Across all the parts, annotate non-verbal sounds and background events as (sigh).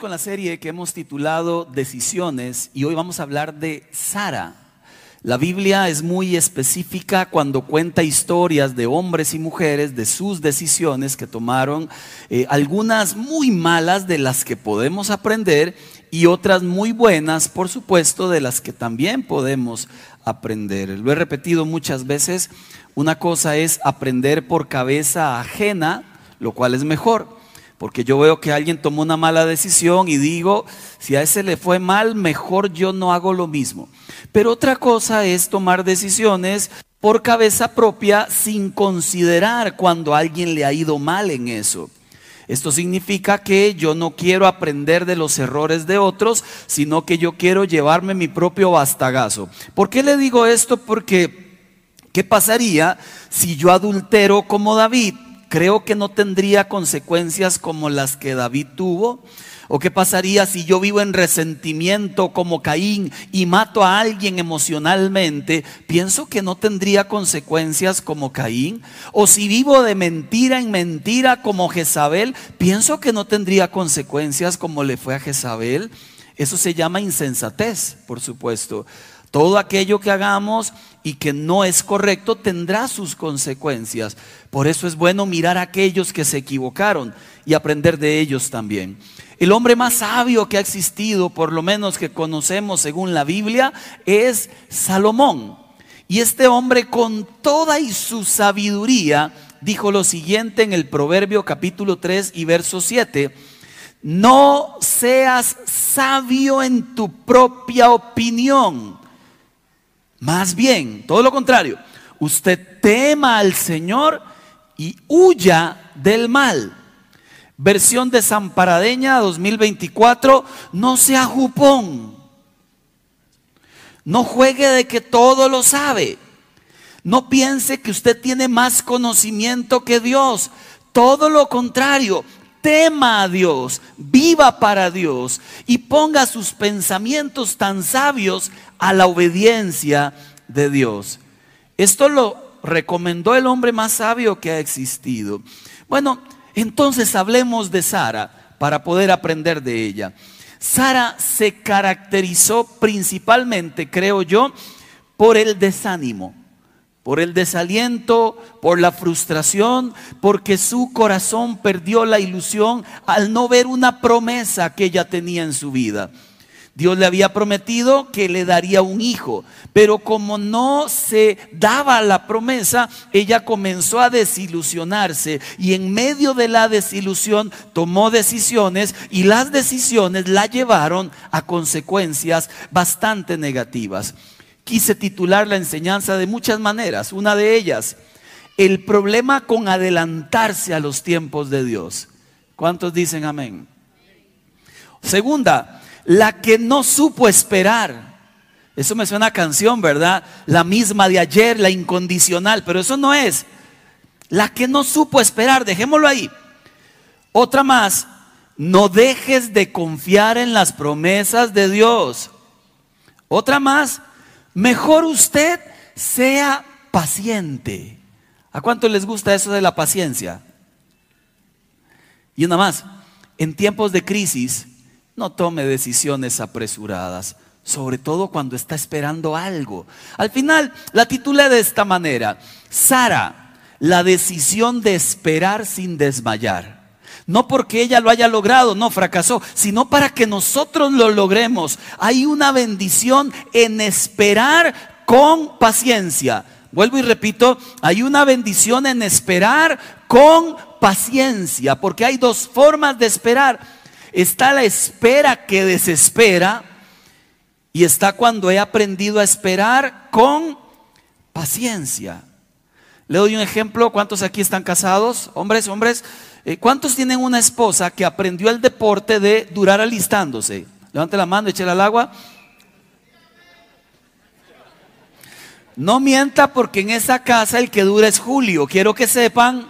Con la serie que hemos titulado Decisiones y hoy vamos a hablar de Sara. La Biblia es muy específica cuando cuenta historias de hombres y mujeres, de sus decisiones que tomaron, eh, algunas muy malas de las que podemos aprender y otras muy buenas, por supuesto, de las que también podemos aprender. Lo he repetido muchas veces, una cosa es aprender por cabeza ajena, lo cual es mejor porque yo veo que alguien tomó una mala decisión y digo, si a ese le fue mal, mejor yo no hago lo mismo. Pero otra cosa es tomar decisiones por cabeza propia sin considerar cuando alguien le ha ido mal en eso. Esto significa que yo no quiero aprender de los errores de otros, sino que yo quiero llevarme mi propio bastagazo. ¿Por qué le digo esto? Porque, ¿qué pasaría si yo adultero como David? Creo que no tendría consecuencias como las que David tuvo. ¿O qué pasaría si yo vivo en resentimiento como Caín y mato a alguien emocionalmente? Pienso que no tendría consecuencias como Caín. O si vivo de mentira en mentira como Jezabel, pienso que no tendría consecuencias como le fue a Jezabel. Eso se llama insensatez, por supuesto. Todo aquello que hagamos y que no es correcto tendrá sus consecuencias. Por eso es bueno mirar a aquellos que se equivocaron y aprender de ellos también. El hombre más sabio que ha existido, por lo menos que conocemos según la Biblia, es Salomón. Y este hombre con toda y su sabiduría dijo lo siguiente en el Proverbio capítulo 3 y verso 7. No seas sabio en tu propia opinión más bien, todo lo contrario, usted tema al Señor y huya del mal. Versión desamparadeña 2024, no sea jupón. No juegue de que todo lo sabe. No piense que usted tiene más conocimiento que Dios. Todo lo contrario, tema a Dios, viva para Dios y ponga sus pensamientos tan sabios a la obediencia de Dios. Esto lo recomendó el hombre más sabio que ha existido. Bueno, entonces hablemos de Sara para poder aprender de ella. Sara se caracterizó principalmente, creo yo, por el desánimo por el desaliento, por la frustración, porque su corazón perdió la ilusión al no ver una promesa que ella tenía en su vida. Dios le había prometido que le daría un hijo, pero como no se daba la promesa, ella comenzó a desilusionarse y en medio de la desilusión tomó decisiones y las decisiones la llevaron a consecuencias bastante negativas quise titular la enseñanza de muchas maneras. Una de ellas, el problema con adelantarse a los tiempos de Dios. ¿Cuántos dicen amén? Segunda, la que no supo esperar. Eso me suena a canción, ¿verdad? La misma de ayer, la incondicional, pero eso no es. La que no supo esperar, dejémoslo ahí. Otra más, no dejes de confiar en las promesas de Dios. Otra más, Mejor usted sea paciente. ¿A cuánto les gusta eso de la paciencia? Y una más, en tiempos de crisis, no tome decisiones apresuradas, sobre todo cuando está esperando algo. Al final, la titulé de esta manera, Sara, la decisión de esperar sin desmayar. No porque ella lo haya logrado, no fracasó, sino para que nosotros lo logremos. Hay una bendición en esperar con paciencia. Vuelvo y repito, hay una bendición en esperar con paciencia, porque hay dos formas de esperar. Está la espera que desespera y está cuando he aprendido a esperar con paciencia. Le doy un ejemplo, ¿cuántos aquí están casados? Hombres, hombres. Eh, ¿Cuántos tienen una esposa que aprendió el deporte de durar alistándose? Levante la mano, échela al agua. No mienta porque en esa casa el que dura es Julio. Quiero que sepan,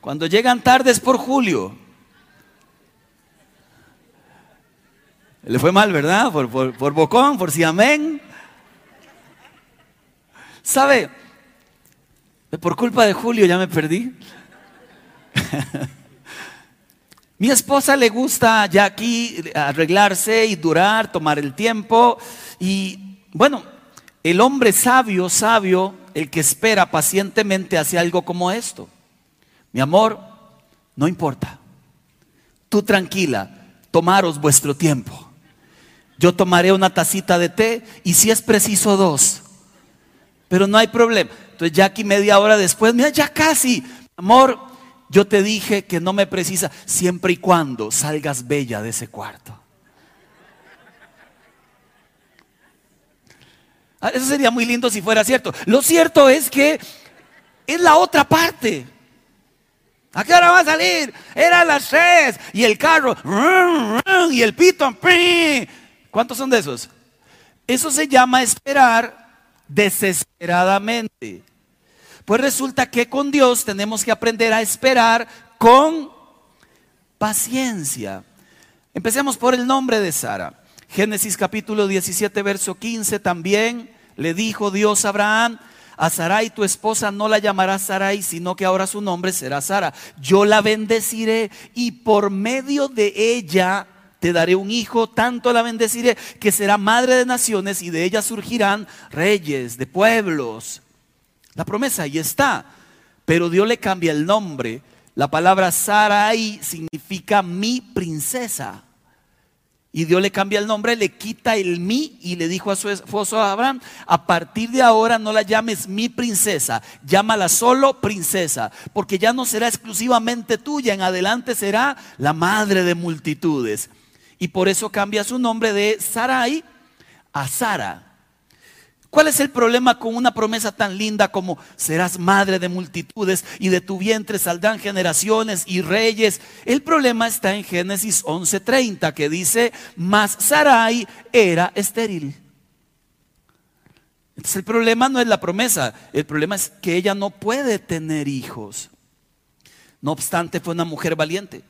cuando llegan tarde es por Julio. Le fue mal, ¿verdad? Por, por, por bocón, por si amén. ¿Sabe? Por culpa de Julio ya me perdí. (laughs) Mi esposa le gusta ya aquí arreglarse y durar, tomar el tiempo. Y bueno, el hombre sabio, sabio, el que espera pacientemente hace algo como esto. Mi amor, no importa. Tú tranquila, tomaros vuestro tiempo. Yo tomaré una tacita de té y si es preciso dos. Pero no hay problema. Entonces ya aquí media hora después, mira, ya casi. Amor, yo te dije que no me precisa siempre y cuando salgas bella de ese cuarto. Ah, eso sería muy lindo si fuera cierto. Lo cierto es que es la otra parte. ¿A qué hora va a salir? Era las. Y el carro. Y el pito. ¿Cuántos son de esos? Eso se llama esperar desesperadamente. Pues resulta que con Dios tenemos que aprender a esperar con paciencia. Empecemos por el nombre de Sara. Génesis capítulo 17, verso 15 también le dijo Dios a Abraham, a Sarai tu esposa no la llamarás Sarai, sino que ahora su nombre será Sara. Yo la bendeciré y por medio de ella te daré un hijo, tanto la bendeciré que será madre de naciones y de ella surgirán reyes de pueblos. La promesa ahí está, pero Dios le cambia el nombre. La palabra Sarai significa mi princesa. Y Dios le cambia el nombre, le quita el mi y le dijo a su esposo Abraham, a partir de ahora no la llames mi princesa, llámala solo princesa, porque ya no será exclusivamente tuya, en adelante será la madre de multitudes. Y por eso cambia su nombre de Sarai a Sara. ¿Cuál es el problema con una promesa tan linda como serás madre de multitudes y de tu vientre saldrán generaciones y reyes? El problema está en Génesis 11:30 que dice, mas Sarai era estéril. Entonces el problema no es la promesa, el problema es que ella no puede tener hijos. No obstante, fue una mujer valiente.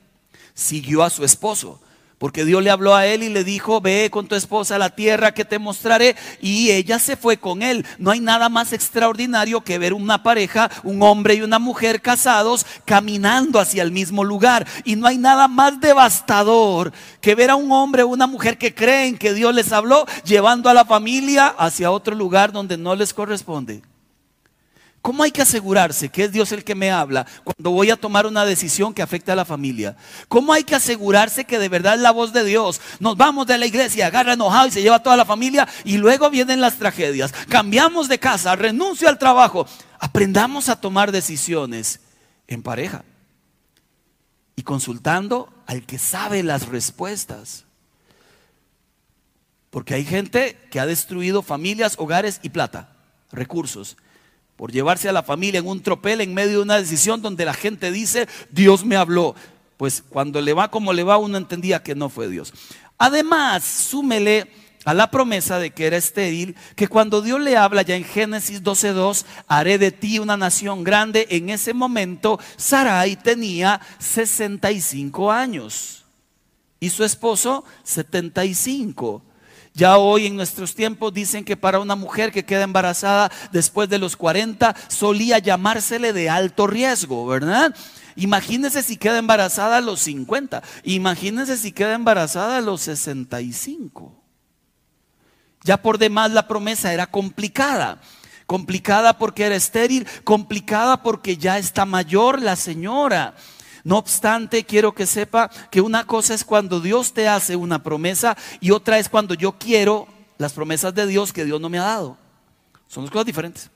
Siguió a su esposo porque Dios le habló a él y le dijo, ve con tu esposa a la tierra que te mostraré. Y ella se fue con él. No hay nada más extraordinario que ver una pareja, un hombre y una mujer casados, caminando hacia el mismo lugar. Y no hay nada más devastador que ver a un hombre o una mujer que creen que Dios les habló, llevando a la familia hacia otro lugar donde no les corresponde. ¿Cómo hay que asegurarse que es Dios el que me habla cuando voy a tomar una decisión que afecte a la familia? ¿Cómo hay que asegurarse que de verdad es la voz de Dios? Nos vamos de la iglesia, agarra enojado y se lleva toda la familia y luego vienen las tragedias. Cambiamos de casa, renuncio al trabajo. Aprendamos a tomar decisiones en pareja y consultando al que sabe las respuestas. Porque hay gente que ha destruido familias, hogares y plata, recursos por llevarse a la familia en un tropel en medio de una decisión donde la gente dice, Dios me habló. Pues cuando le va como le va, uno entendía que no fue Dios. Además, súmele a la promesa de que era estéril, que cuando Dios le habla ya en Génesis 12.2, haré de ti una nación grande, en ese momento Sarai tenía 65 años y su esposo 75. Ya hoy en nuestros tiempos dicen que para una mujer que queda embarazada después de los 40 solía llamársele de alto riesgo, ¿verdad? Imagínense si queda embarazada a los 50. Imagínense si queda embarazada a los 65. Ya por demás la promesa era complicada. Complicada porque era estéril, complicada porque ya está mayor la señora. No obstante, quiero que sepa que una cosa es cuando Dios te hace una promesa y otra es cuando yo quiero las promesas de Dios que Dios no me ha dado. Son dos cosas diferentes.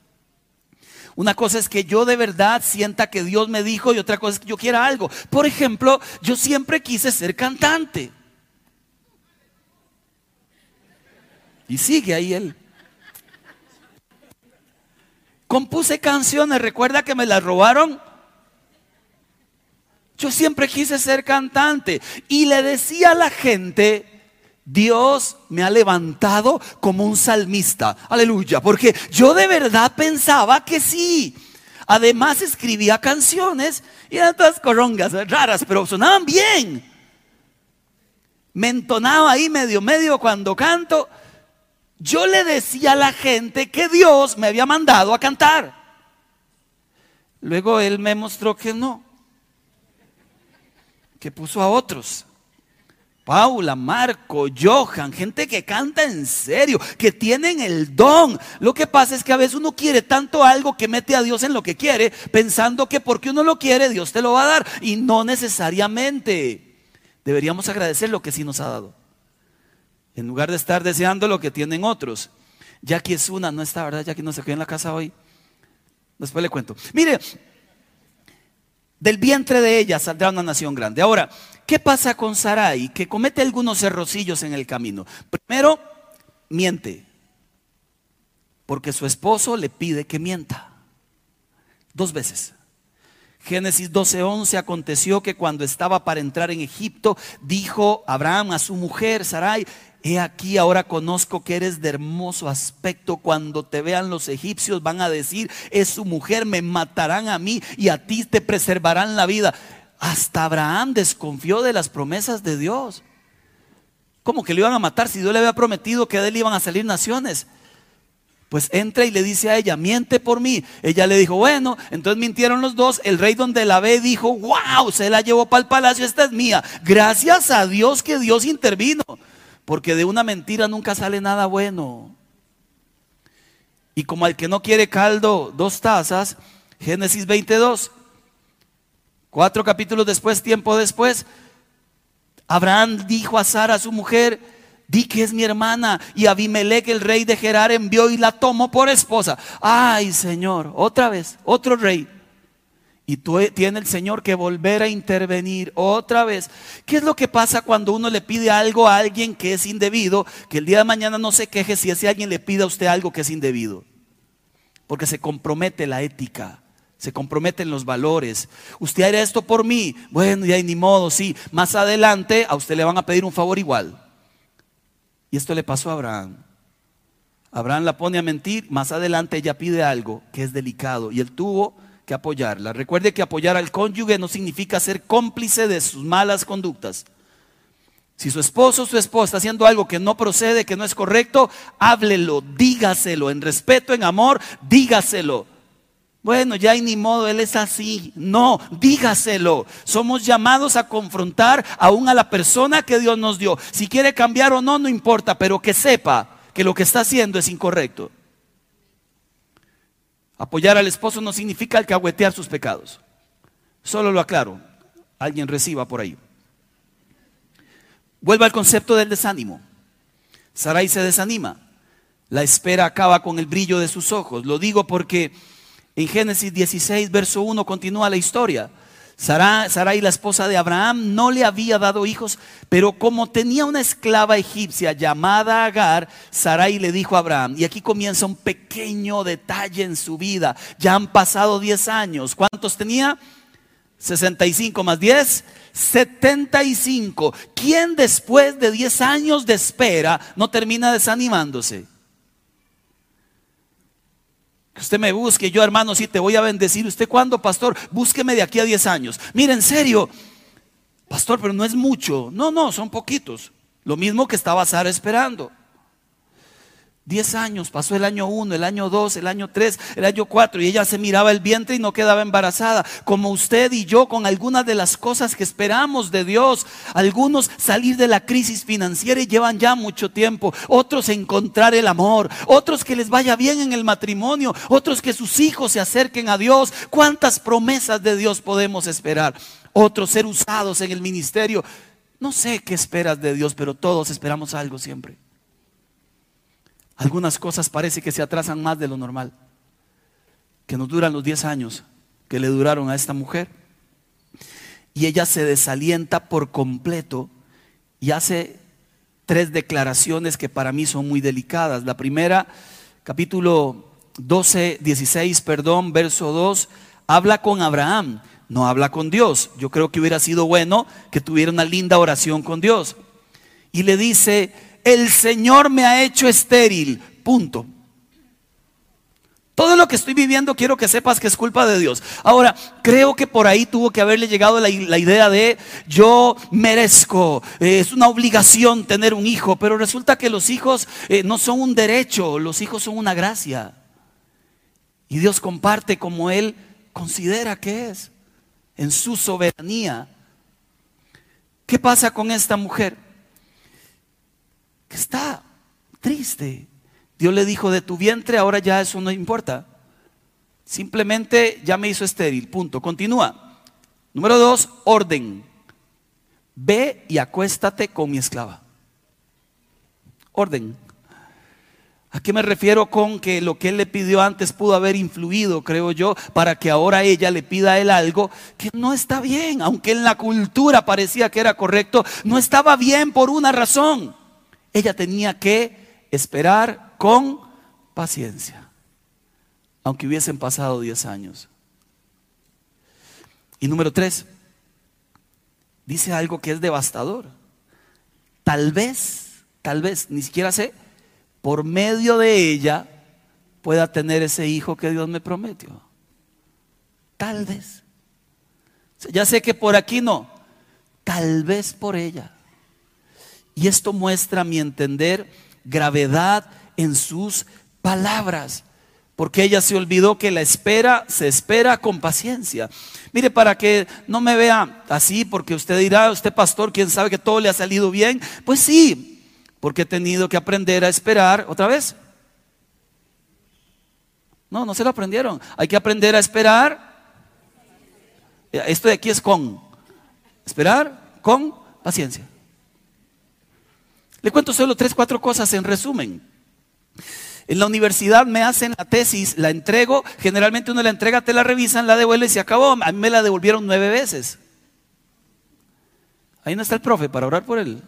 Una cosa es que yo de verdad sienta que Dios me dijo y otra cosa es que yo quiera algo. Por ejemplo, yo siempre quise ser cantante. Y sigue ahí él. Compuse canciones, recuerda que me las robaron yo siempre quise ser cantante y le decía a la gente, Dios me ha levantado como un salmista. Aleluya, porque yo de verdad pensaba que sí. Además escribía canciones y eran todas corongas raras, pero sonaban bien. Me entonaba ahí medio medio cuando canto. Yo le decía a la gente que Dios me había mandado a cantar. Luego él me mostró que no que puso a otros. Paula, Marco, Johan, gente que canta en serio, que tienen el don. Lo que pasa es que a veces uno quiere tanto algo que mete a Dios en lo que quiere, pensando que porque uno lo quiere, Dios te lo va a dar. Y no necesariamente. Deberíamos agradecer lo que sí nos ha dado. En lugar de estar deseando lo que tienen otros. Jackie es una, no está, ¿verdad? Jackie no se quedó en la casa hoy. Después le cuento. Mire, del vientre de ella saldrá una nación grande. Ahora, ¿qué pasa con Sarai? Que comete algunos errocillos en el camino. Primero, miente. Porque su esposo le pide que mienta. Dos veces. Génesis 12:11 aconteció que cuando estaba para entrar en Egipto, dijo Abraham a su mujer Sarai, He aquí ahora conozco que eres de hermoso aspecto. Cuando te vean los egipcios van a decir, es su mujer, me matarán a mí y a ti te preservarán la vida. Hasta Abraham desconfió de las promesas de Dios. ¿Cómo que le iban a matar si Dios le había prometido que de él iban a salir naciones? Pues entra y le dice a ella, miente por mí. Ella le dijo, bueno, entonces mintieron los dos. El rey donde la ve dijo, wow, se la llevó para el palacio, esta es mía. Gracias a Dios que Dios intervino. Porque de una mentira nunca sale nada bueno. Y como al que no quiere caldo, dos tazas, Génesis 22, cuatro capítulos después, tiempo después, Abraham dijo a Sara, su mujer, di que es mi hermana. Y Abimelech, el rey de Gerar, envió y la tomó por esposa. Ay, Señor, otra vez, otro rey. Y tú, eh, tiene el Señor que volver a intervenir otra vez. ¿Qué es lo que pasa cuando uno le pide algo a alguien que es indebido? Que el día de mañana no se queje si ese alguien le pide a usted algo que es indebido. Porque se compromete la ética, se comprometen los valores. Usted hará esto por mí. Bueno, ya ni modo, sí. Más adelante a usted le van a pedir un favor igual. Y esto le pasó a Abraham. Abraham la pone a mentir, más adelante ella pide algo que es delicado. Y él tuvo que apoyarla. Recuerde que apoyar al cónyuge no significa ser cómplice de sus malas conductas. Si su esposo o su esposa está haciendo algo que no procede, que no es correcto, háblelo, dígaselo, en respeto, en amor, dígaselo. Bueno, ya hay ni modo, él es así. No, dígaselo. Somos llamados a confrontar aún a la persona que Dios nos dio. Si quiere cambiar o no, no importa, pero que sepa que lo que está haciendo es incorrecto. Apoyar al esposo no significa alcahuetear sus pecados. Solo lo aclaro. Alguien reciba por ahí. Vuelva al concepto del desánimo. Sarai se desanima. La espera acaba con el brillo de sus ojos. Lo digo porque en Génesis 16, verso 1 continúa la historia. Sarai, la esposa de Abraham, no le había dado hijos, pero como tenía una esclava egipcia llamada Agar, Sarai le dijo a Abraham, y aquí comienza un pequeño detalle en su vida. Ya han pasado 10 años. ¿Cuántos tenía? 65 más 10, 75. ¿Quién después de 10 años de espera no termina desanimándose? Que usted me busque, yo hermano, sí te voy a bendecir. ¿Usted cuándo, pastor? Búsqueme de aquí a 10 años. Mira, en serio, pastor, pero no es mucho. No, no, son poquitos. Lo mismo que estaba Sara esperando. Diez años, pasó el año uno, el año dos, el año tres, el año cuatro y ella se miraba el vientre y no quedaba embarazada, como usted y yo con algunas de las cosas que esperamos de Dios. Algunos salir de la crisis financiera y llevan ya mucho tiempo, otros encontrar el amor, otros que les vaya bien en el matrimonio, otros que sus hijos se acerquen a Dios. ¿Cuántas promesas de Dios podemos esperar? Otros ser usados en el ministerio. No sé qué esperas de Dios, pero todos esperamos algo siempre. Algunas cosas parece que se atrasan más de lo normal, que nos duran los 10 años que le duraron a esta mujer. Y ella se desalienta por completo y hace tres declaraciones que para mí son muy delicadas. La primera, capítulo 12, 16, perdón, verso 2, habla con Abraham, no habla con Dios. Yo creo que hubiera sido bueno que tuviera una linda oración con Dios. Y le dice, el Señor me ha hecho estéril. Punto. Todo lo que estoy viviendo quiero que sepas que es culpa de Dios. Ahora, creo que por ahí tuvo que haberle llegado la, idea de yo merezco, eh, es una obligación tener un hijo, pero resulta que los hijos eh, no son un derecho, los hijos son una gracia. Y Dios comparte como Él considera que es, en su soberanía. ¿Qué pasa con esta mujer? Está triste. Dios le dijo, de tu vientre ahora ya eso no importa. Simplemente ya me hizo estéril, punto. Continúa. Número dos, orden. Ve y acuéstate con mi esclava. Orden. ¿A qué me refiero con que lo que él le pidió antes pudo haber influido, creo yo, para que ahora ella le pida a él algo que no está bien, aunque en la cultura parecía que era correcto, no estaba bien por una razón. Ella tenía que esperar con paciencia, aunque hubiesen pasado 10 años. Y número tres, dice algo que es devastador. Tal vez, tal vez, ni siquiera sé, por medio de ella pueda tener ese hijo que Dios me prometió. Tal vez. Ya sé que por aquí no, tal vez por ella. Y esto muestra, a mi entender, gravedad en sus palabras, porque ella se olvidó que la espera se espera con paciencia. Mire, para que no me vea así, porque usted dirá, usted pastor, quién sabe que todo le ha salido bien. Pues sí, porque he tenido que aprender a esperar otra vez. No, no se lo aprendieron. Hay que aprender a esperar. Esto de aquí es con. Esperar con paciencia. Le cuento solo tres, cuatro cosas en resumen. En la universidad me hacen la tesis, la entrego, generalmente uno la entrega, te la revisan, la devuelve y se acabó. A mí me la devolvieron nueve veces. Ahí no está el profe para orar por él.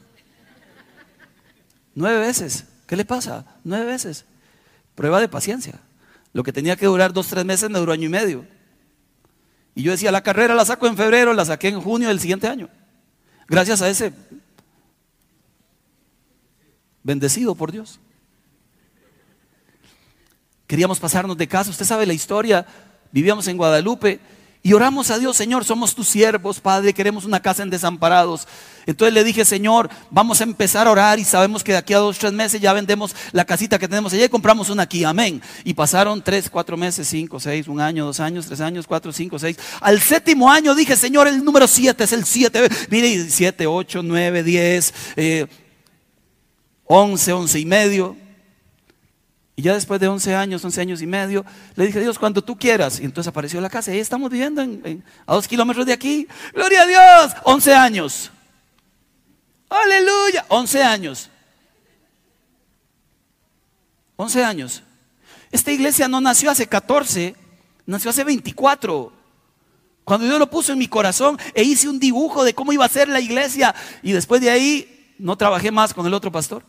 Nueve veces. ¿Qué le pasa? Nueve veces. Prueba de paciencia. Lo que tenía que durar dos, tres meses me duró año y medio. Y yo decía, la carrera la saco en febrero, la saqué en junio del siguiente año. Gracias a ese bendecido por Dios. Queríamos pasarnos de casa. Usted sabe la historia. Vivíamos en Guadalupe y oramos a Dios, Señor, somos tus siervos, Padre, queremos una casa en desamparados. Entonces le dije, Señor, vamos a empezar a orar y sabemos que de aquí a dos, tres meses ya vendemos la casita que tenemos allá y compramos una aquí, amén. Y pasaron tres, cuatro meses, cinco, seis, un año, dos años, tres años, cuatro, cinco, seis. Al séptimo año dije, Señor, el número siete es el siete. Mire, siete, ocho, nueve, diez, eh, once, once y medio. Y ya después de 11 años, 11 años y medio, le dije, Dios, cuando tú quieras. Y entonces apareció la casa. Y ahí estamos viviendo a dos kilómetros de aquí. Gloria a Dios. 11 años. Aleluya. 11 años. 11 años. Esta iglesia no nació hace 14, nació hace 24. Cuando Dios lo puso en mi corazón e hice un dibujo de cómo iba a ser la iglesia. Y después de ahí no trabajé más con el otro pastor.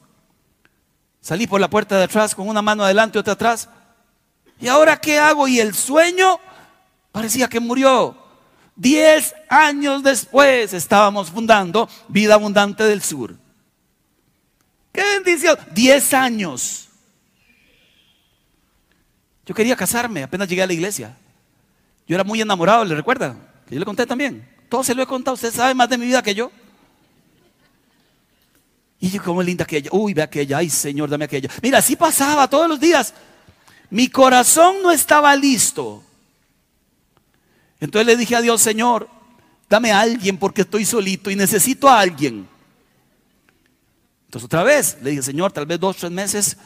Salí por la puerta de atrás con una mano adelante y otra atrás. ¿Y ahora qué hago? Y el sueño parecía que murió. Diez años después estábamos fundando Vida Abundante del Sur. ¡Qué bendición! Diez años. Yo quería casarme, apenas llegué a la iglesia. Yo era muy enamorado, ¿le recuerda? Que yo le conté también. Todo se lo he contado, usted sabe más de mi vida que yo. Y yo, como linda aquella. Uy, ve aquella. Ay, Señor, dame aquella. Mira, así pasaba todos los días. Mi corazón no estaba listo. Entonces le dije a Dios, Señor, dame a alguien porque estoy solito y necesito a alguien. Entonces otra vez le dije, Señor, tal vez dos, tres meses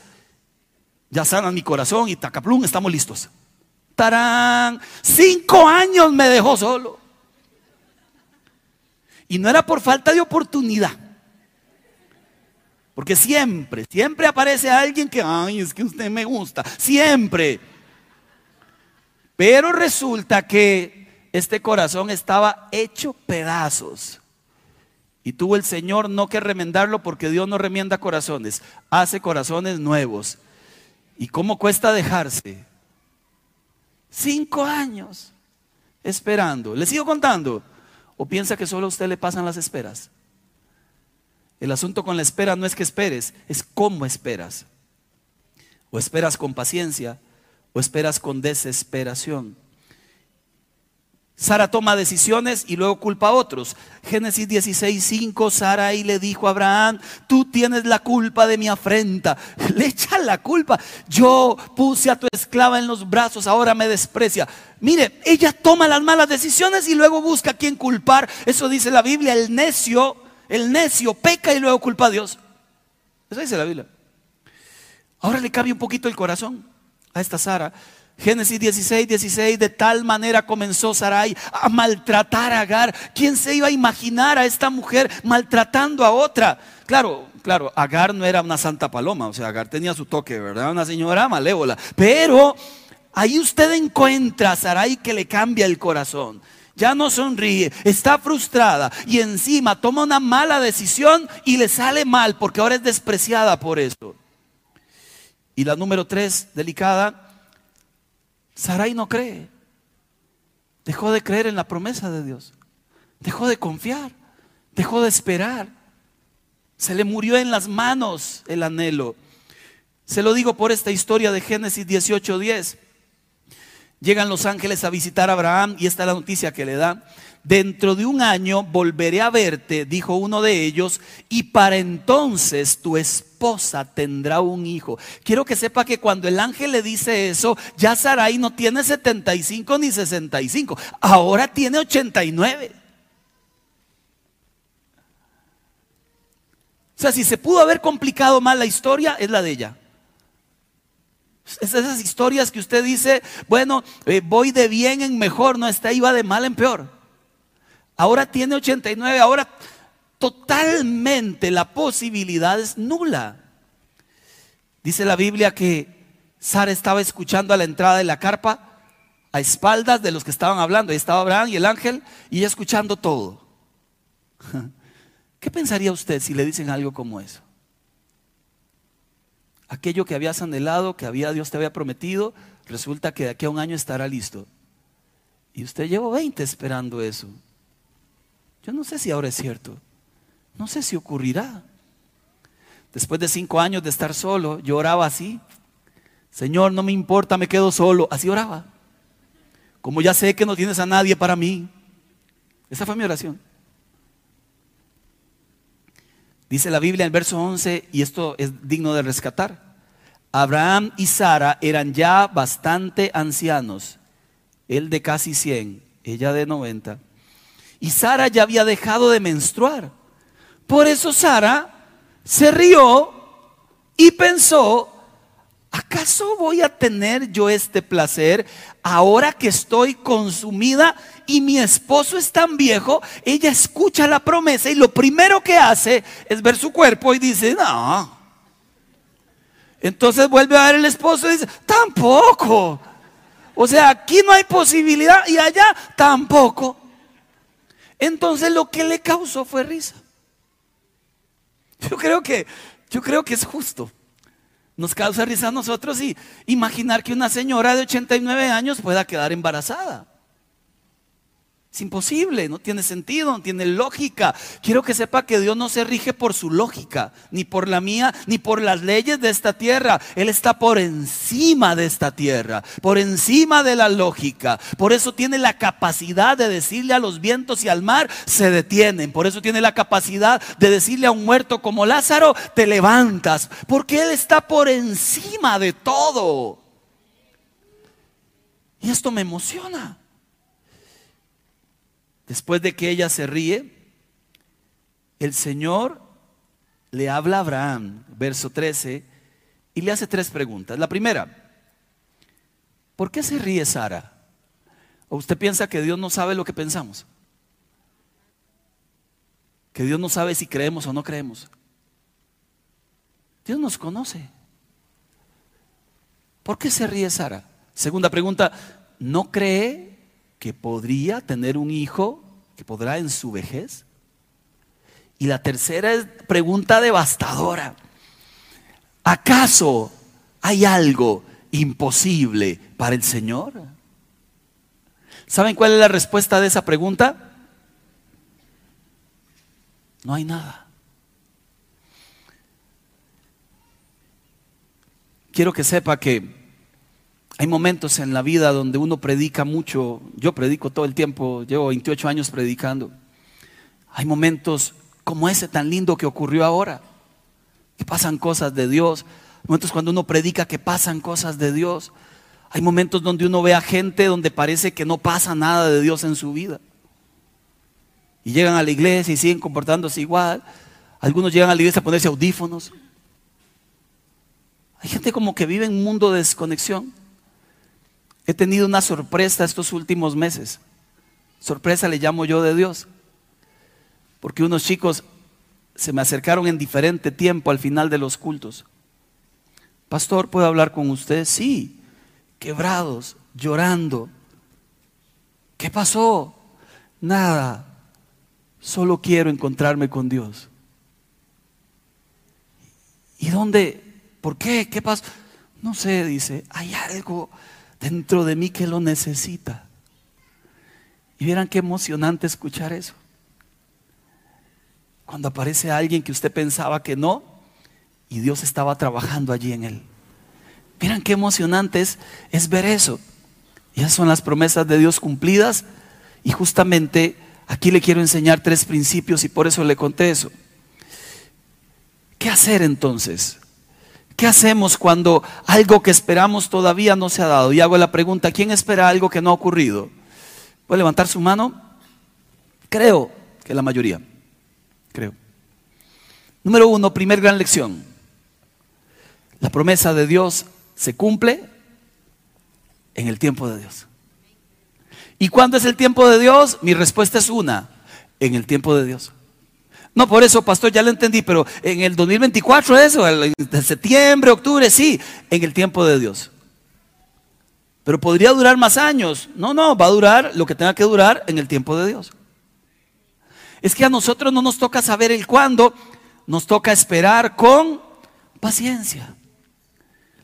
ya sanan mi corazón y tacaplum, estamos listos. Tarán, cinco años me dejó solo. Y no era por falta de oportunidad. Porque siempre, siempre aparece alguien que, ay, es que usted me gusta. Siempre. Pero resulta que este corazón estaba hecho pedazos. Y tuvo el Señor no que remendarlo porque Dios no remienda corazones, hace corazones nuevos. ¿Y cómo cuesta dejarse? Cinco años esperando. ¿Le sigo contando? ¿O piensa que solo a usted le pasan las esperas? El asunto con la espera no es que esperes, es cómo esperas. O esperas con paciencia o esperas con desesperación. Sara toma decisiones y luego culpa a otros. Génesis 16, 5, Sara ahí le dijo a Abraham, tú tienes la culpa de mi afrenta. (laughs) Le echa la culpa. Yo puse a tu esclava en los brazos, ahora me desprecia. Mire, ella toma las malas decisiones y luego busca a quien culpar. Eso dice la Biblia, el necio el necio, peca y luego culpa a Dios. Eso dice la Biblia. Ahora le cambia un poquito el corazón a esta Sara. Génesis 16, 16, de tal manera comenzó Sarai a maltratar a Agar. ¿Quién se iba a imaginar a esta mujer maltratando a otra? Claro, claro, Agar no era una santa paloma, o sea, Agar tenía su toque, ¿verdad? Una señora malévola. Pero ahí usted encuentra a Sarai que le cambia el corazón. Ya no sonríe, está frustrada y encima toma una mala decisión y le sale mal porque ahora es despreciada por eso. Y la número tres, delicada, Sarai no cree. Dejó de creer en la promesa de Dios. Dejó de confiar. Dejó de esperar. Se le murió en las manos el anhelo. Se lo digo por esta historia de Génesis 18:10. Llegan los ángeles a visitar a Abraham y esta es la noticia que le da. Dentro de un año volveré a verte, dijo uno de ellos, y para entonces tu esposa tendrá un hijo. Quiero que sepa que cuando el ángel le dice eso, ya Sarai no tiene 75 ni 65, ahora tiene 89. O sea, si se pudo haber complicado más la historia, es la de ella. Es esas historias que usted dice, bueno, eh, voy de bien en mejor, no, esta iba de mal en peor ahora tiene 89, ahora totalmente la posibilidad es nula. Dice la Biblia que Sara estaba escuchando a la entrada de la carpa a espaldas de los que estaban hablando. Ahí estaba Abraham y el ángel y ella escuchando todo. (laughs) ¿Qué pensaría usted si le dicen algo como eso? Aquello que habías anhelado, que había, Dios te había prometido, resulta que de aquí a un año estará listo. Y usted llevó 20 esperando eso. Yo no sé si ahora es cierto. No sé si ocurrirá. Después de cinco años de estar solo, yo oraba así. Señor, no me importa, me quedo solo. Así oraba. Como ya sé que no tienes a nadie para mí. Esa fue mi oración. Dice la Biblia en verso 11, y esto es digno de rescatar. Abraham y Sara eran ya bastante ancianos. Él de casi 100, ella de 90 y Sara ya había dejado de menstruar. Por eso Sara se rió y pensó, ¿acaso voy a tener yo este placer ahora que estoy consumida y mi esposo es tan viejo? Ella escucha la promesa y lo primero que hace es ver su cuerpo y dice, no. Entonces vuelve a ver el esposo y dice, tampoco. O sea, aquí no hay posibilidad y allá tampoco. Entonces lo que le causó fue risa. Yo creo que, yo creo que es justo. Nos causa risa a nosotros y imaginar que una señora de 89 años pueda quedar embarazada. Es imposible, no tiene sentido, no tiene lógica. Quiero que sepa que Dios no se rige por su lógica, ni por la mía, ni por las leyes de esta tierra. Él está por encima de esta tierra, por encima de la lógica. Por eso tiene la capacidad de decirle a los vientos y al mar, se detienen. Por eso tiene la capacidad de decirle a un muerto como Lázaro, te levantas. Porque Él está por encima de todo. Y esto me emociona. Después de que ella se ríe, el Señor le habla a Abraham, verso 13, y le hace tres preguntas. La primera, ¿por qué se ríe Sara? ¿O usted piensa que Dios no sabe lo que pensamos? Que Dios no sabe si creemos o no creemos. Dios nos conoce. ¿Por qué se ríe Sara? Segunda pregunta, ¿no cree que podría tener un hijo que podrá en su vejez? Y la tercera es pregunta devastadora. ¿Acaso hay algo imposible para el Señor? ¿Saben cuál es la respuesta de esa pregunta? No hay nada. Quiero que sepa que hay momentos en la vida donde uno predica mucho, yo predico todo el tiempo, llevo 28 años predicando. Hay momentos como ese tan lindo que ocurrió ahora, que pasan cosas de Dios. Momentos cuando uno predica que pasan cosas de Dios. Hay momentos donde uno ve a gente donde parece que no pasa nada de Dios en su vida. y llegan a la iglesia y siguen comportándose igual. Algunos llegan a la iglesia a ponerse audífonos. Hay gente como que vive en un mundo de desconexión. He tenido una sorpresa estos últimos meses. Sorpresa le llamo yo de Dios. Porque unos chicos se me acercaron en diferente tiempo al final de los cultos. Pastor, ¿puedo hablar con usted? Sí, quebrados, llorando. ¿Qué pasó? Nada, solo quiero encontrarme con Dios. ¿Y dónde? ¿Por qué? ¿Qué pasó? No sé, dice, hay algo dentro de mí que lo necesita. Y vieran qué emocionante escuchar eso. Cuando aparece alguien que usted pensaba que no, y Dios estaba trabajando allí en él. Miren qué emocionante es, ver eso. Y esas son las promesas de Dios cumplidas. Y justamente aquí le quiero enseñar tres principios y por eso le conté eso. ¿Qué hacer entonces? ¿Qué hacemos cuando algo que esperamos todavía no se ha dado? Y hago la pregunta, ¿quién espera algo que no ha ocurrido? ¿Puede levantar su mano? Creo que la mayoría. Creo. Número uno, primer gran lección. La promesa de Dios se cumple en el tiempo de Dios. ¿Y cuándo es el tiempo de Dios? Mi respuesta es una, en el tiempo de Dios. No, por eso, pastor, ya lo entendí, pero en el 2024 eso, en septiembre, octubre, sí, en el tiempo de Dios. Pero podría durar más años. No, no, va a durar lo que tenga que durar en el tiempo de Dios. Es que a nosotros no nos toca saber el cuándo, nos toca esperar con paciencia.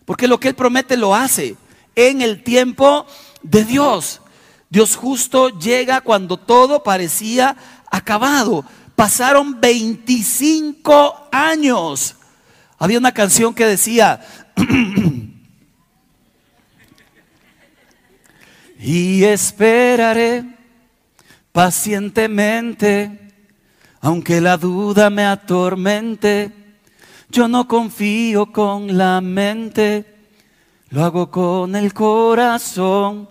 Porque lo que Él promete lo hace en el tiempo de Dios. Dios justo llega cuando todo parecía acabado. Pasaron 25 años. Había una canción que decía, (clears throat) y esperaré pacientemente, aunque la duda me atormente yo no confío con la mente, lo hago con el corazón.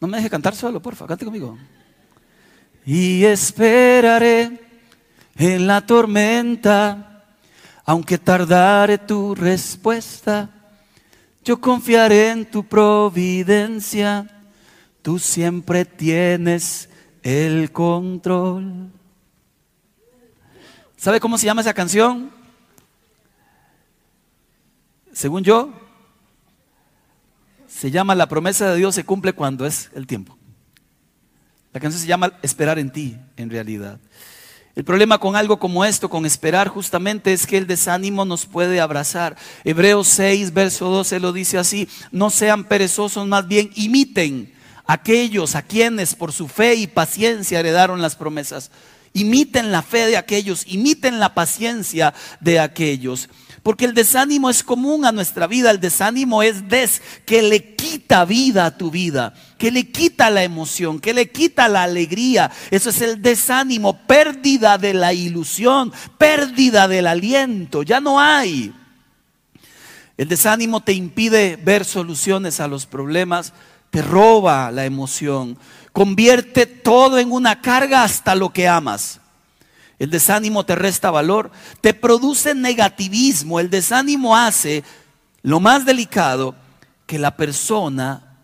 No me deje cantar solo, porfa, cante conmigo. Y esperaré en la tormenta, aunque tardare tu respuesta. Yo confiaré en tu providencia, tú siempre tienes el control. ¿Sabe cómo se llama esa canción? según yo, se llama La promesa de Dios se cumple cuando es el tiempo. La canción se llama Esperar en ti, en realidad. El problema con algo como esto, con esperar justamente, es que el desánimo nos puede abrazar. Hebreos 6, verso 12 lo dice así, no sean perezosos, más bien imiten aquellos a quienes por su fe y paciencia heredaron las promesas. Imiten la fe de aquellos, imiten la paciencia de aquellos. Porque el desánimo es común a nuestra vida. El desánimo es des que le quita vida a tu vida, que le quita la emoción, que le quita la alegría. Eso es el desánimo, pérdida de la ilusión, pérdida del aliento. Ya no hay. El desánimo te impide ver soluciones a los problemas, te roba la emoción, convierte todo en una carga hasta lo que amas. El desánimo te resta valor, te produce negativismo. El desánimo hace lo más delicado que la persona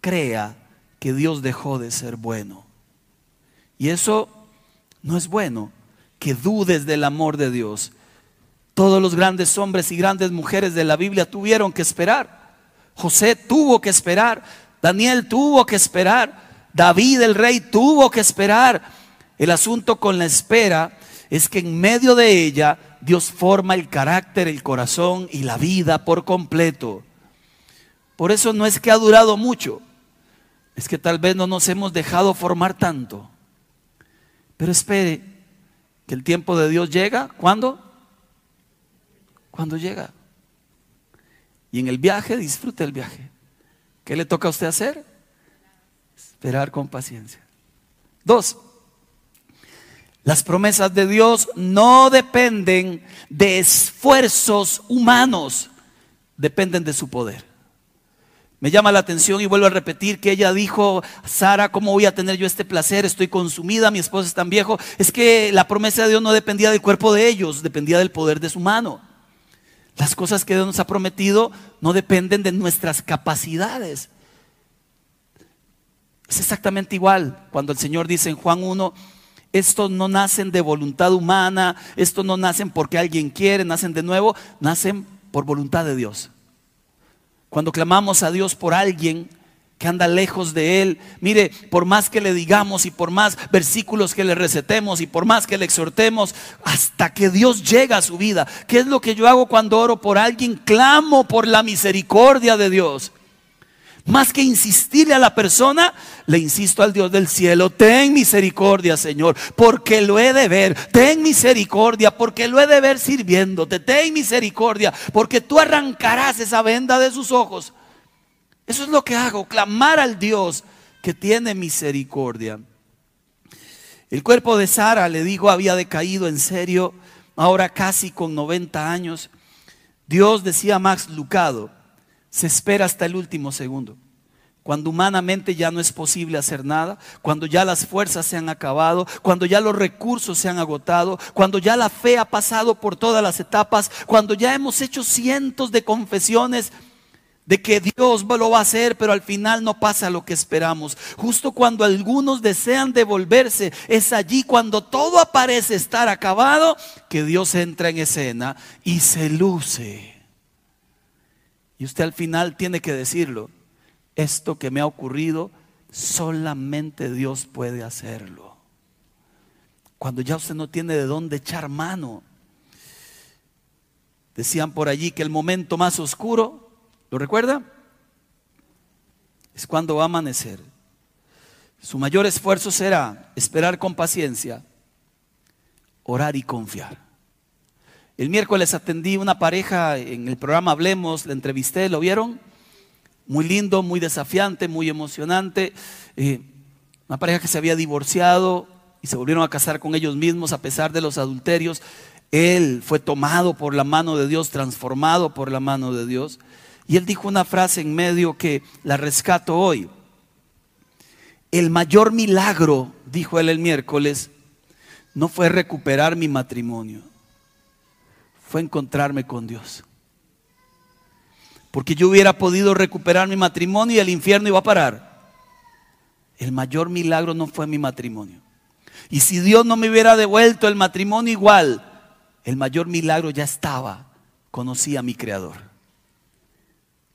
crea que Dios dejó de ser bueno. Y eso no es bueno, que dudes del amor de Dios. Todos los grandes hombres y grandes mujeres de la Biblia tuvieron que esperar. José tuvo que esperar, Daniel tuvo que esperar, David el rey tuvo que esperar. El asunto con la espera es que en medio de ella Dios forma el carácter, el corazón y la vida por completo. Por eso no es que ha durado mucho, es que tal vez no nos hemos dejado formar tanto. Pero espere, que el tiempo de Dios llega, ¿cuándo? Cuando llega. Y en el viaje disfrute el viaje. ¿Qué le toca a usted hacer? Esperar con paciencia. Dos, las promesas de Dios no dependen de esfuerzos humanos, dependen de su poder. Me llama la atención y vuelvo a repetir que ella dijo, Sara, ¿cómo voy a tener yo este placer? Estoy consumida, mi esposo es tan viejo. Es que la promesa de Dios no dependía del cuerpo de ellos, dependía del poder de su mano. Las cosas que Dios nos ha prometido no dependen de nuestras capacidades. Es exactamente igual cuando el Señor dice en Juan 1, estos no nacen de voluntad humana, estos no nacen porque alguien quiere, nacen de nuevo, nacen por voluntad de Dios. Cuando clamamos a Dios por alguien que anda lejos de Él, mire, por más que le digamos y por más versículos que le recetemos y por más que le exhortemos, hasta que Dios llega a su vida. ¿Qué es lo que yo hago cuando oro por alguien? Clamo por la misericordia de Dios. Más que insistirle a la persona, le insisto al Dios del cielo, ten misericordia, Señor, porque lo he de ver. Ten misericordia, porque lo he de ver sirviéndote. Ten misericordia, porque tú arrancarás esa venda de sus ojos. Eso es lo que hago, clamar al Dios que tiene misericordia. El cuerpo de Sara, le digo, había decaído en serio, ahora casi con 90 años. Dios decía Max Lucado, se espera hasta el último segundo. Cuando humanamente ya no es posible hacer nada, cuando ya las fuerzas se han acabado, cuando ya los recursos se han agotado, cuando ya la fe ha pasado por todas las etapas, cuando ya hemos hecho cientos de confesiones de que Dios lo va a hacer, pero al final no pasa lo que esperamos. Justo cuando algunos desean devolverse, es allí cuando todo aparece estar acabado, que Dios entra en escena y se luce. Y usted al final tiene que decirlo, esto que me ha ocurrido, solamente Dios puede hacerlo. Cuando ya usted no tiene de dónde echar mano. Decían por allí que el momento más oscuro, ¿lo recuerda? Es cuando va a amanecer. Su mayor esfuerzo será esperar con paciencia, orar y confiar. El miércoles atendí una pareja en el programa Hablemos, la entrevisté, ¿lo vieron? Muy lindo, muy desafiante, muy emocionante. Eh, una pareja que se había divorciado y se volvieron a casar con ellos mismos a pesar de los adulterios. Él fue tomado por la mano de Dios, transformado por la mano de Dios. Y él dijo una frase en medio que la rescato hoy. El mayor milagro, dijo él el miércoles, no fue recuperar mi matrimonio fue encontrarme con Dios. Porque yo hubiera podido recuperar mi matrimonio y el infierno iba a parar. El mayor milagro no fue mi matrimonio. Y si Dios no me hubiera devuelto el matrimonio igual, el mayor milagro ya estaba. Conocí a mi Creador.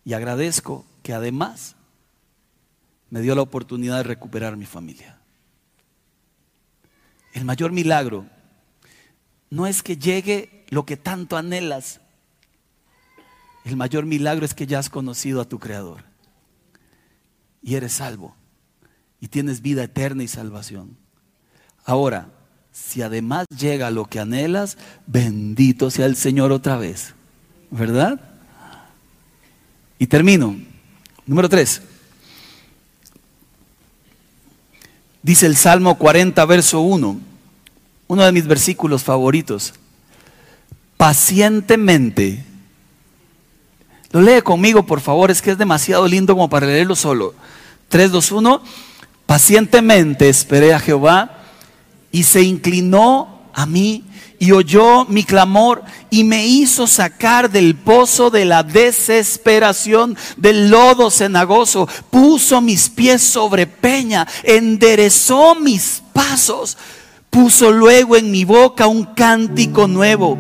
Y agradezco que además me dio la oportunidad de recuperar mi familia. El mayor milagro no es que llegue lo que tanto anhelas. El mayor milagro es que ya has conocido a tu Creador y eres salvo y tienes vida eterna y salvación. Ahora, si además llega lo que anhelas, bendito sea el Señor otra vez, ¿verdad? Y termino. Número 3. Dice el Salmo 40, verso 1, uno de mis versículos favoritos pacientemente. Lo lee conmigo, por favor, es que es demasiado lindo como para leerlo solo. 3, 2, 1. Pacientemente esperé a Jehová y se inclinó a mí y oyó mi clamor y me hizo sacar del pozo de la desesperación, del lodo cenagoso, puso mis pies sobre peña, enderezó mis pasos, puso luego en mi boca un cántico nuevo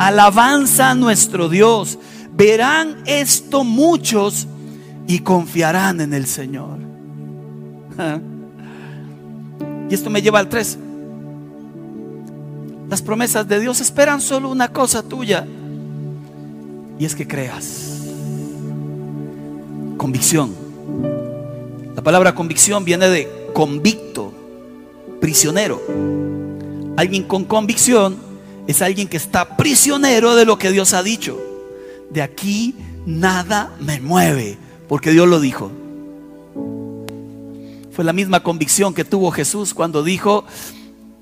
alabanza a nuestro Dios. Verán esto muchos y confiarán en el Señor. (laughs) Y esto me lleva al 3. Las promesas de Dios esperan solo una cosa tuya. Y es que creas. Convicción. La palabra convicción viene de convicto, prisionero. Alguien con convicción es alguien que está prisionero de lo que Dios ha dicho. De aquí nada me mueve, porque Dios lo dijo. Fue la misma convicción que tuvo Jesús cuando dijo,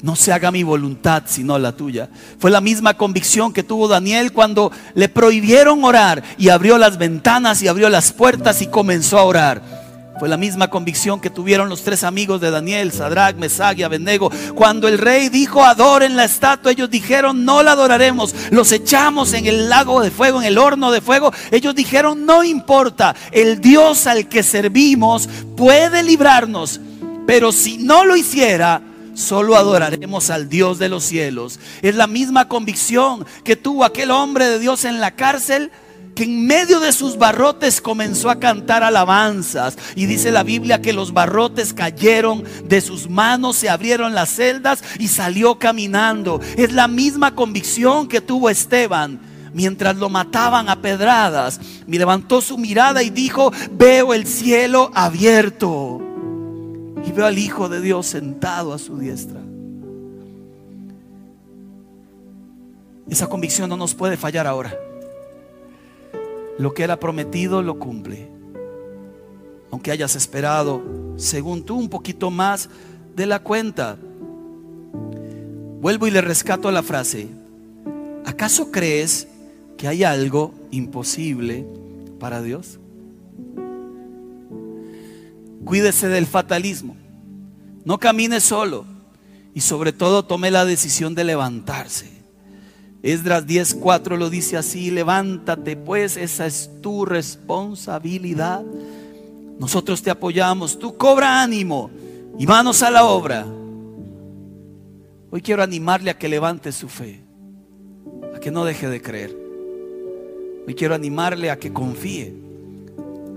no se haga mi voluntad sino la tuya. Fue la misma convicción que tuvo Daniel cuando le prohibieron orar y abrió las ventanas y abrió las puertas y comenzó a orar. Fue la misma convicción que tuvieron los tres amigos de Daniel, Sadrach, Mesach y Abednego. Cuando el rey dijo, adoren la estatua, ellos dijeron, no la adoraremos. Los echamos en el lago de fuego, en el horno de fuego. Ellos dijeron, no importa, el Dios al que servimos puede librarnos. Pero si no lo hiciera, solo adoraremos al Dios de los cielos. Es la misma convicción que tuvo aquel hombre de Dios en la cárcel que en medio de sus barrotes comenzó a cantar alabanzas. Y dice la Biblia que los barrotes cayeron de sus manos, se abrieron las celdas y salió caminando. Es la misma convicción que tuvo Esteban mientras lo mataban a pedradas. Me levantó su mirada y dijo, veo el cielo abierto. Y veo al Hijo de Dios sentado a su diestra. Esa convicción no nos puede fallar ahora lo que era prometido lo cumple. Aunque hayas esperado, según tú, un poquito más de la cuenta. Vuelvo y le rescato la frase. ¿Acaso crees que hay algo imposible para Dios? Cuídese del fatalismo. No camine solo. Y sobre todo tome la decisión de levantarse. Esdras 10:4 lo dice así, levántate pues, esa es tu responsabilidad. Nosotros te apoyamos, tú cobra ánimo y manos a la obra. Hoy quiero animarle a que levante su fe, a que no deje de creer. Hoy quiero animarle a que confíe.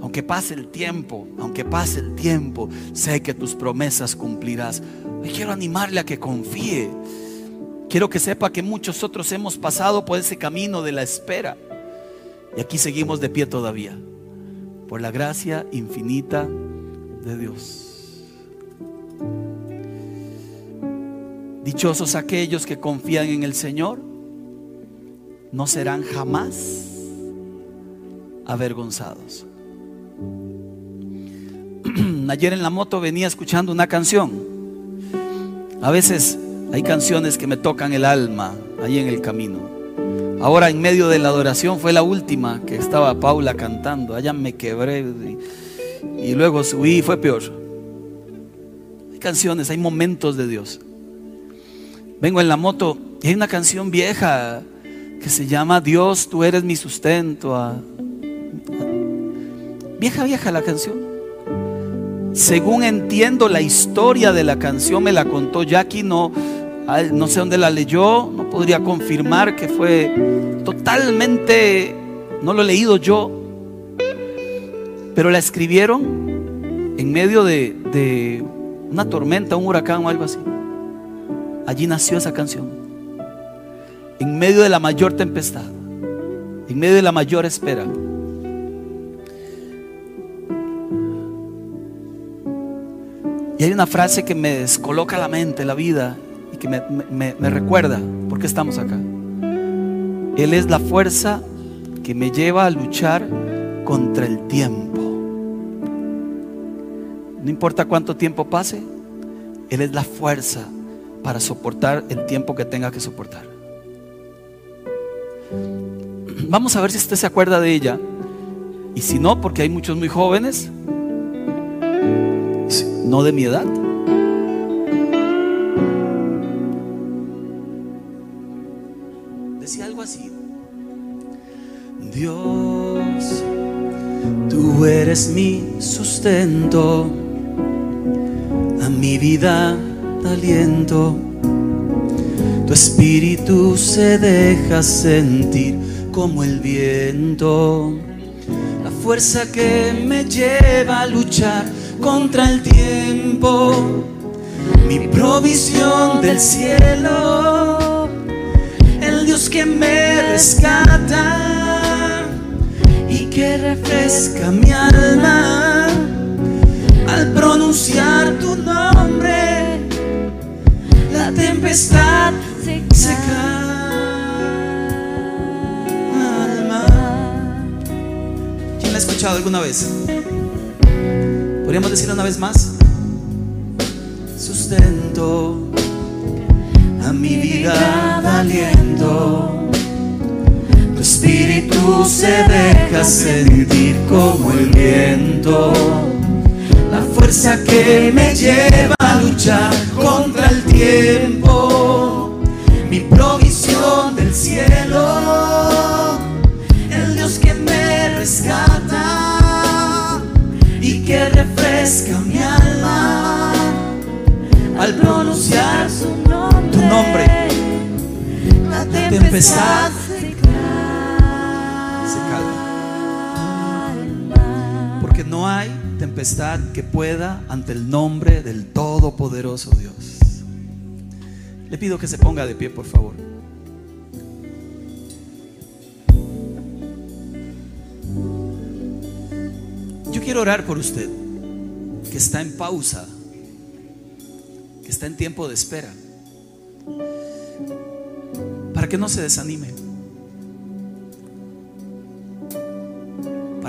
Aunque pase el tiempo, aunque pase el tiempo, sé que tus promesas cumplirás. Hoy quiero animarle a que confíe. Quiero que sepa que muchos otros hemos pasado por ese camino de la espera. Y aquí seguimos de pie todavía. Por la gracia infinita de Dios. Dichosos aquellos que confían en el Señor. No serán jamás avergonzados. (clears throat) Ayer en la moto venía escuchando una canción. A veces hay canciones que me tocan el alma ahí en el camino. Ahora en medio de la adoración fue la última que estaba Paula cantando. Allá me quebré y, luego subí y fue peor. Hay canciones, hay momentos de Dios. Vengo en la moto y hay una canción vieja que se llama Dios, tú eres mi sustento. Vieja, vieja la canción. Según entiendo la historia de la canción, me la contó Jackie, no, no sé dónde la leyó, no podría confirmar que fue totalmente, no lo he leído yo, pero la escribieron en medio de, una tormenta, un huracán o algo así. Allí nació esa canción, en medio de la mayor tempestad, en medio de la mayor espera. Y hay una frase que me descoloca la mente, la vida, que me, recuerda por qué estamos acá. Él es la fuerza que me lleva a luchar contra el tiempo. No importa cuánto tiempo pase, Él es la fuerza para soportar el tiempo que tenga que soportar. Vamos a ver si usted se acuerda de ella. Y si no, porque hay muchos muy jóvenes, no de mi edad. Eres mi sustento, a mi vida aliento. Tu espíritu se deja sentir como el viento, la fuerza que me lleva a luchar contra el tiempo, mi provisión del cielo, el Dios que me rescata que refresca mi alma al pronunciar tu nombre. La tempestad se, calma. ¿Quién la ha escuchado alguna vez? ¿Podríamos decir una vez más? Sustento, a mi vida da aliento. Tu espíritu se deja sentir como el viento, la fuerza que me lleva a luchar contra el tiempo, mi provisión del cielo, el Dios que me rescata y que refresca mi alma. Al pronunciar su nombre, tu nombre. la tempestad que pueda ante el nombre del Todopoderoso Dios. Le pido que se ponga de pie, por favor. Yo quiero orar por usted, que está en pausa, que está en tiempo de espera, para que no se desanime.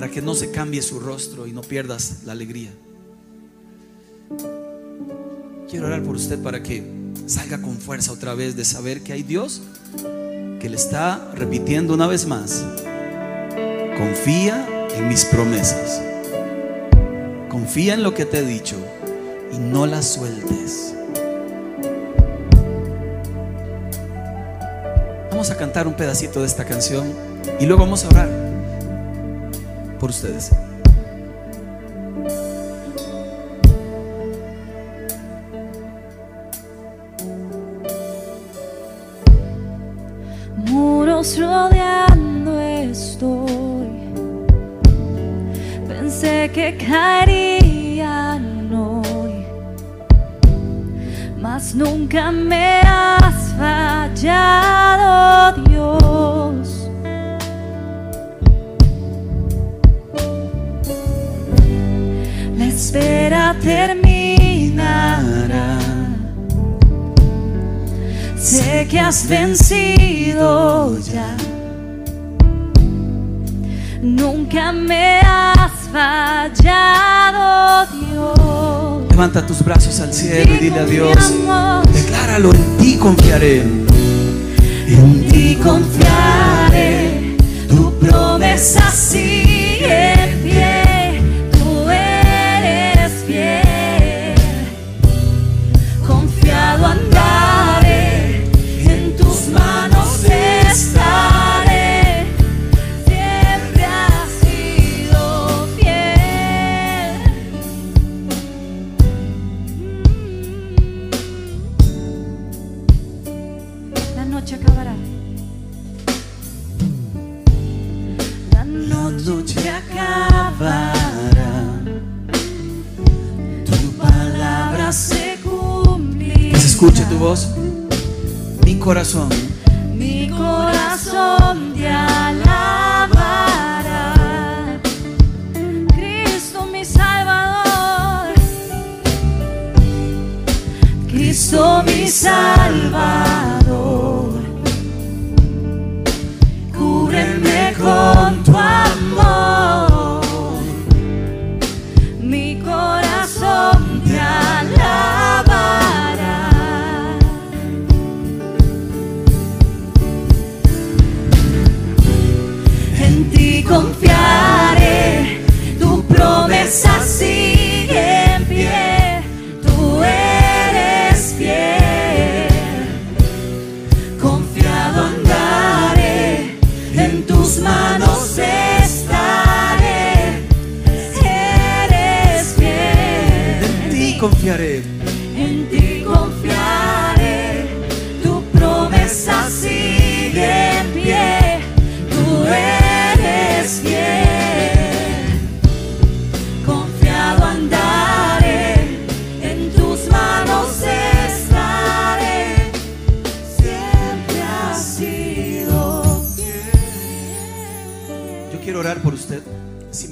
Para que no se cambie su rostro y no pierdas la alegría. Quiero orar por usted para que salga con fuerza otra vez de saber que hay Dios que le está repitiendo una vez más. Confía en mis promesas. Confía en lo que te he dicho y no las sueltes. Vamos a cantar un pedacito de esta canción y luego vamos a orar por ustedes. Muros rodeando estoy. Pensé que caerían hoy, mas nunca me has fallado, Dios. Espera terminará. Sé que has vencido ya. Nunca me has fallado, Dios. Levanta tus brazos al cielo y dile a Dios, decláralo, en ti confiaré. En ti confiaré. Tu promesa sigue Cristo mi Salvador.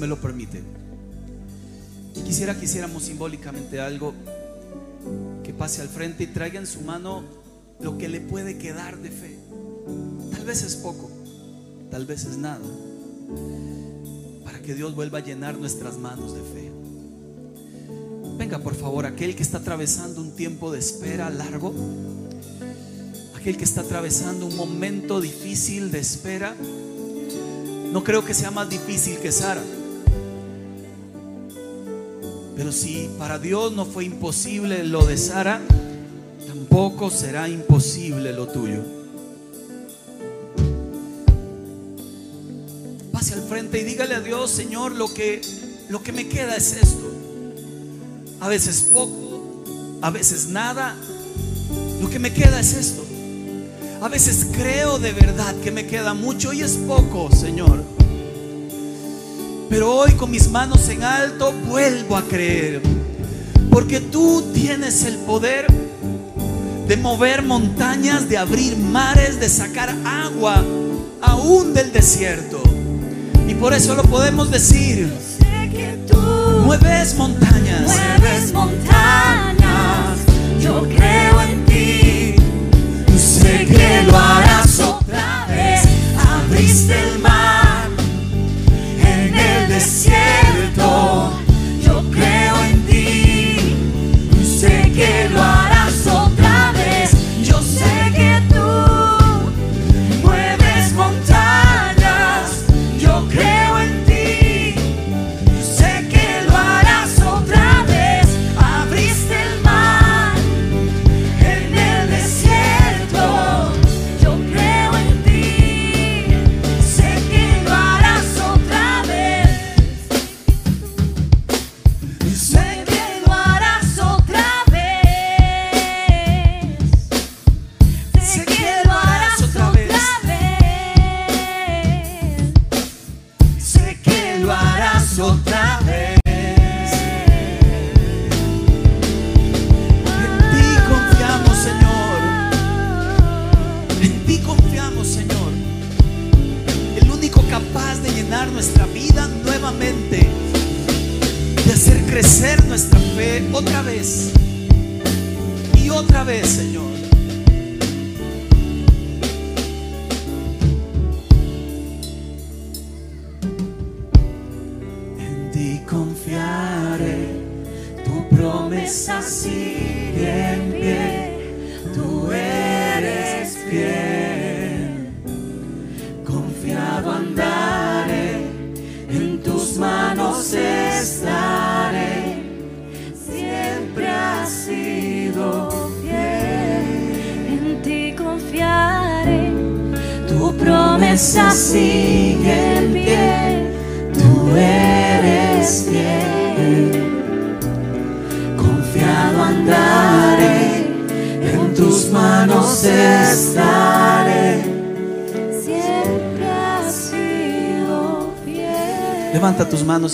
Me lo permite. Quisiera que hiciéramos simbólicamente algo que pase al frente y traiga en su mano lo que le puede quedar de fe. Tal vez es poco, tal vez es nada. Para que Dios vuelva a llenar nuestras manos de fe. Venga, por favor, aquel que está atravesando un tiempo de espera largo. aquel que está atravesando un momento difícil de espera, no creo que sea más difícil que Sara. Pero si para Dios no fue imposible lo de Sara, tampoco será imposible lo tuyo. Pase al frente y dígale a Dios, Señor, lo que, lo que me queda es esto. A veces poco, a veces nada. Lo que me queda es esto. A veces creo de verdad que me queda mucho y es poco, Señor. Pero hoy con mis manos en alto vuelvo a creer. Porque tú tienes el poder de mover montañas, de abrir mares, de sacar agua aún del desierto. Y por eso lo podemos decir. Mueves montañas. mueves montañas. Yo creo en ti. Sé que lo harás otra vez. Abriste el mar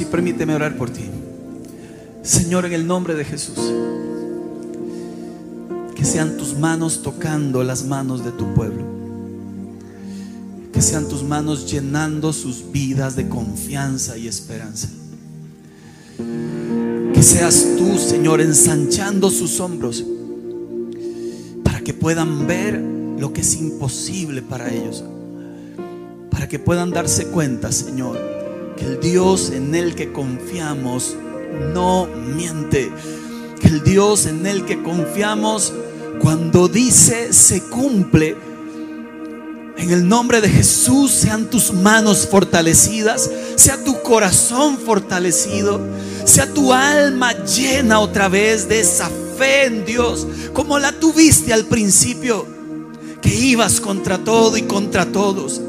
y permíteme orar por ti. Señor, en el nombre de Jesús, que sean tus manos tocando las manos de tu pueblo. Que sean tus manos llenando sus vidas de confianza y esperanza. Que seas tú, Señor, ensanchando sus hombros para que puedan ver lo que es imposible para ellos. Para que puedan darse cuenta, Señor, que el Dios en el que confiamos no miente. Que el Dios en el que confiamos cuando dice se cumple. En el nombre de Jesús sean tus manos fortalecidas, sea tu corazón fortalecido, sea tu alma llena otra vez de esa fe en Dios, como la tuviste al principio, que ibas contra todo y contra todos.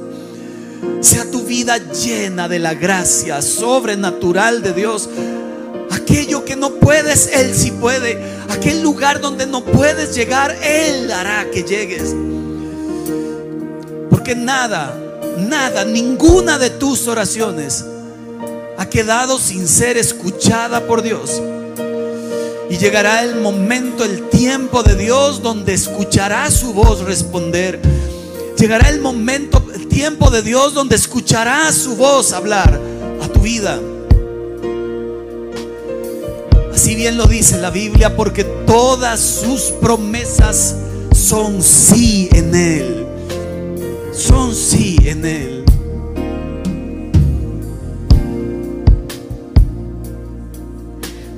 Sea tu vida llena de la gracia sobrenatural de Dios. Aquello que no puedes, Él sí puede. Aquel lugar donde no puedes llegar, Él hará que llegues. Porque nada, nada, ninguna de tus oraciones ha quedado sin ser escuchada por Dios. Y llegará el momento, el tiempo de Dios donde escuchará su voz responder. Llegará el momento, el tiempo de Dios donde escuchará su voz hablar a tu vida. Así bien lo dice la Biblia, porque todas sus promesas son sí en Él. Son sí en Él.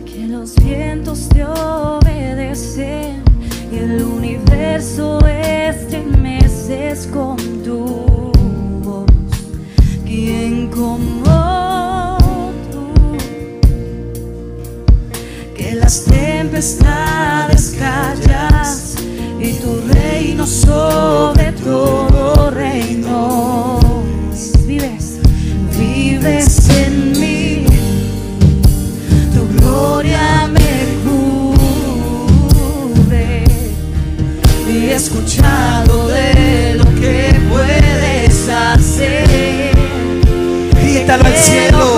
Que los vientos te obedecen y el universo es eres con tu voz, quien como tú, que las tempestades callas y tu reino sobre todo reino. cielo.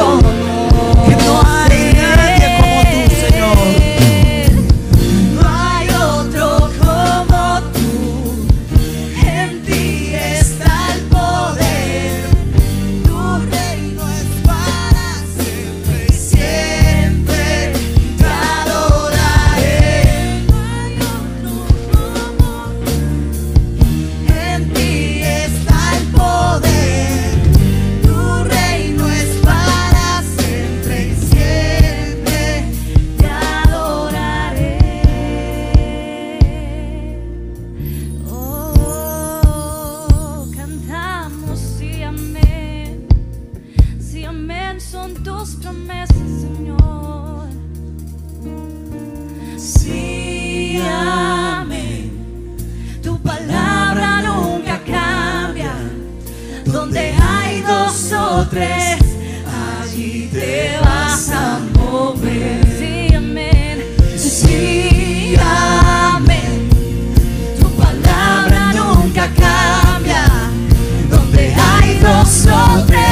sobre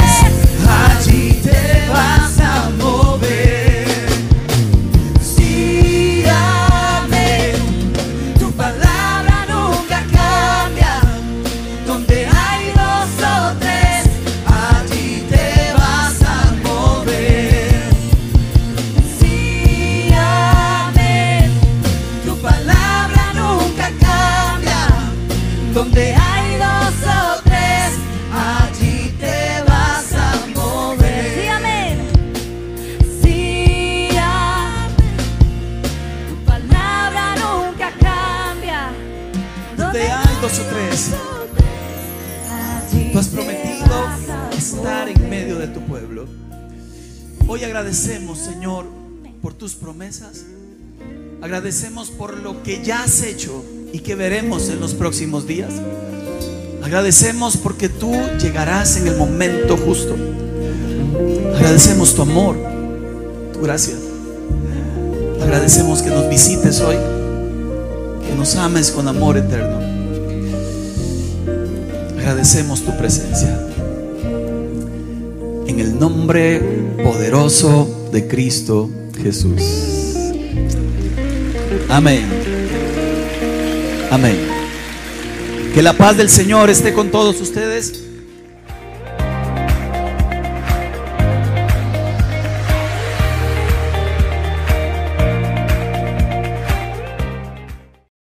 y que veremos en los próximos días. Agradecemos porque tú llegarás en el momento justo. Agradecemos tu amor, tu gracia. Agradecemos que nos visites hoy, que nos ames con amor eterno. Agradecemos tu presencia. En el nombre poderoso de Cristo Jesús. Amén. Amén. Que la paz del Señor esté con todos ustedes.